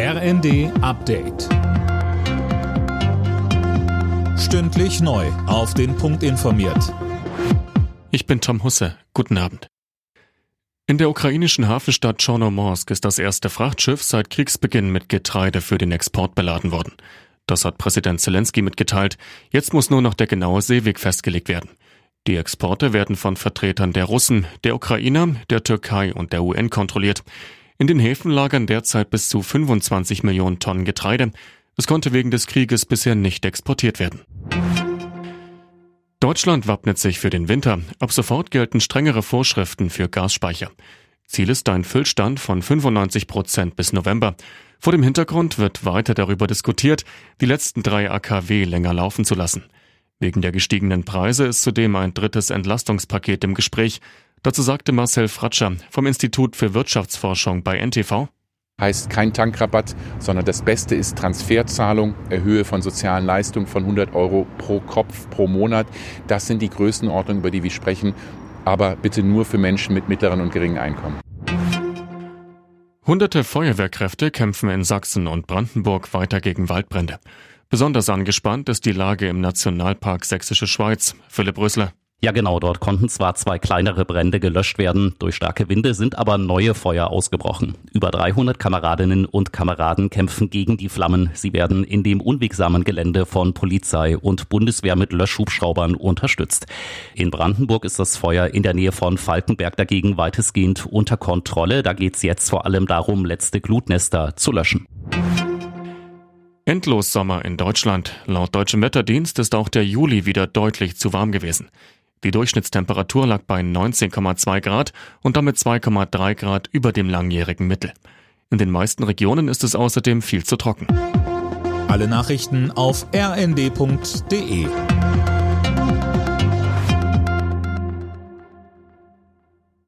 RND Update. Stündlich neu. Auf den Punkt informiert. Ich bin Tom Husse. Guten Abend. In der ukrainischen Hafenstadt Chornomorsk ist das erste Frachtschiff seit Kriegsbeginn mit Getreide für den Export beladen worden. Das hat Präsident Zelensky mitgeteilt. Jetzt muss nur noch der genaue Seeweg festgelegt werden. Die Exporte werden von Vertretern der Russen, der Ukrainer, der Türkei und der UN kontrolliert. In den Häfen lagern derzeit bis zu 25 Millionen Tonnen Getreide. Es konnte wegen des Krieges bisher nicht exportiert werden. Deutschland wappnet sich für den Winter. Ab sofort gelten strengere Vorschriften für Gasspeicher. Ziel ist ein Füllstand von 95 Prozent bis November. Vor dem Hintergrund wird weiter darüber diskutiert, die letzten drei AKW länger laufen zu lassen. Wegen der gestiegenen Preise ist zudem ein drittes Entlastungspaket im Gespräch. Dazu sagte Marcel Fratscher vom Institut für Wirtschaftsforschung bei NTV. Heißt kein Tankrabatt, sondern das Beste ist Transferzahlung, Erhöhe von sozialen Leistungen von 100 Euro pro Kopf pro Monat. Das sind die Größenordnungen, über die wir sprechen, aber bitte nur für Menschen mit mittleren und geringen Einkommen. Hunderte Feuerwehrkräfte kämpfen in Sachsen und Brandenburg weiter gegen Waldbrände. Besonders angespannt ist die Lage im Nationalpark Sächsische Schweiz. Philipp Rösler. Ja, genau. Dort konnten zwar zwei kleinere Brände gelöscht werden. Durch starke Winde sind aber neue Feuer ausgebrochen. Über 300 Kameradinnen und Kameraden kämpfen gegen die Flammen. Sie werden in dem unwegsamen Gelände von Polizei und Bundeswehr mit Löschhubschraubern unterstützt. In Brandenburg ist das Feuer in der Nähe von Falkenberg dagegen weitestgehend unter Kontrolle. Da geht es jetzt vor allem darum, letzte Glutnester zu löschen. Endlos Sommer in Deutschland. Laut deutschem Wetterdienst ist auch der Juli wieder deutlich zu warm gewesen. Die Durchschnittstemperatur lag bei 19,2 Grad und damit 2,3 Grad über dem langjährigen Mittel. In den meisten Regionen ist es außerdem viel zu trocken. Alle Nachrichten auf rnd.de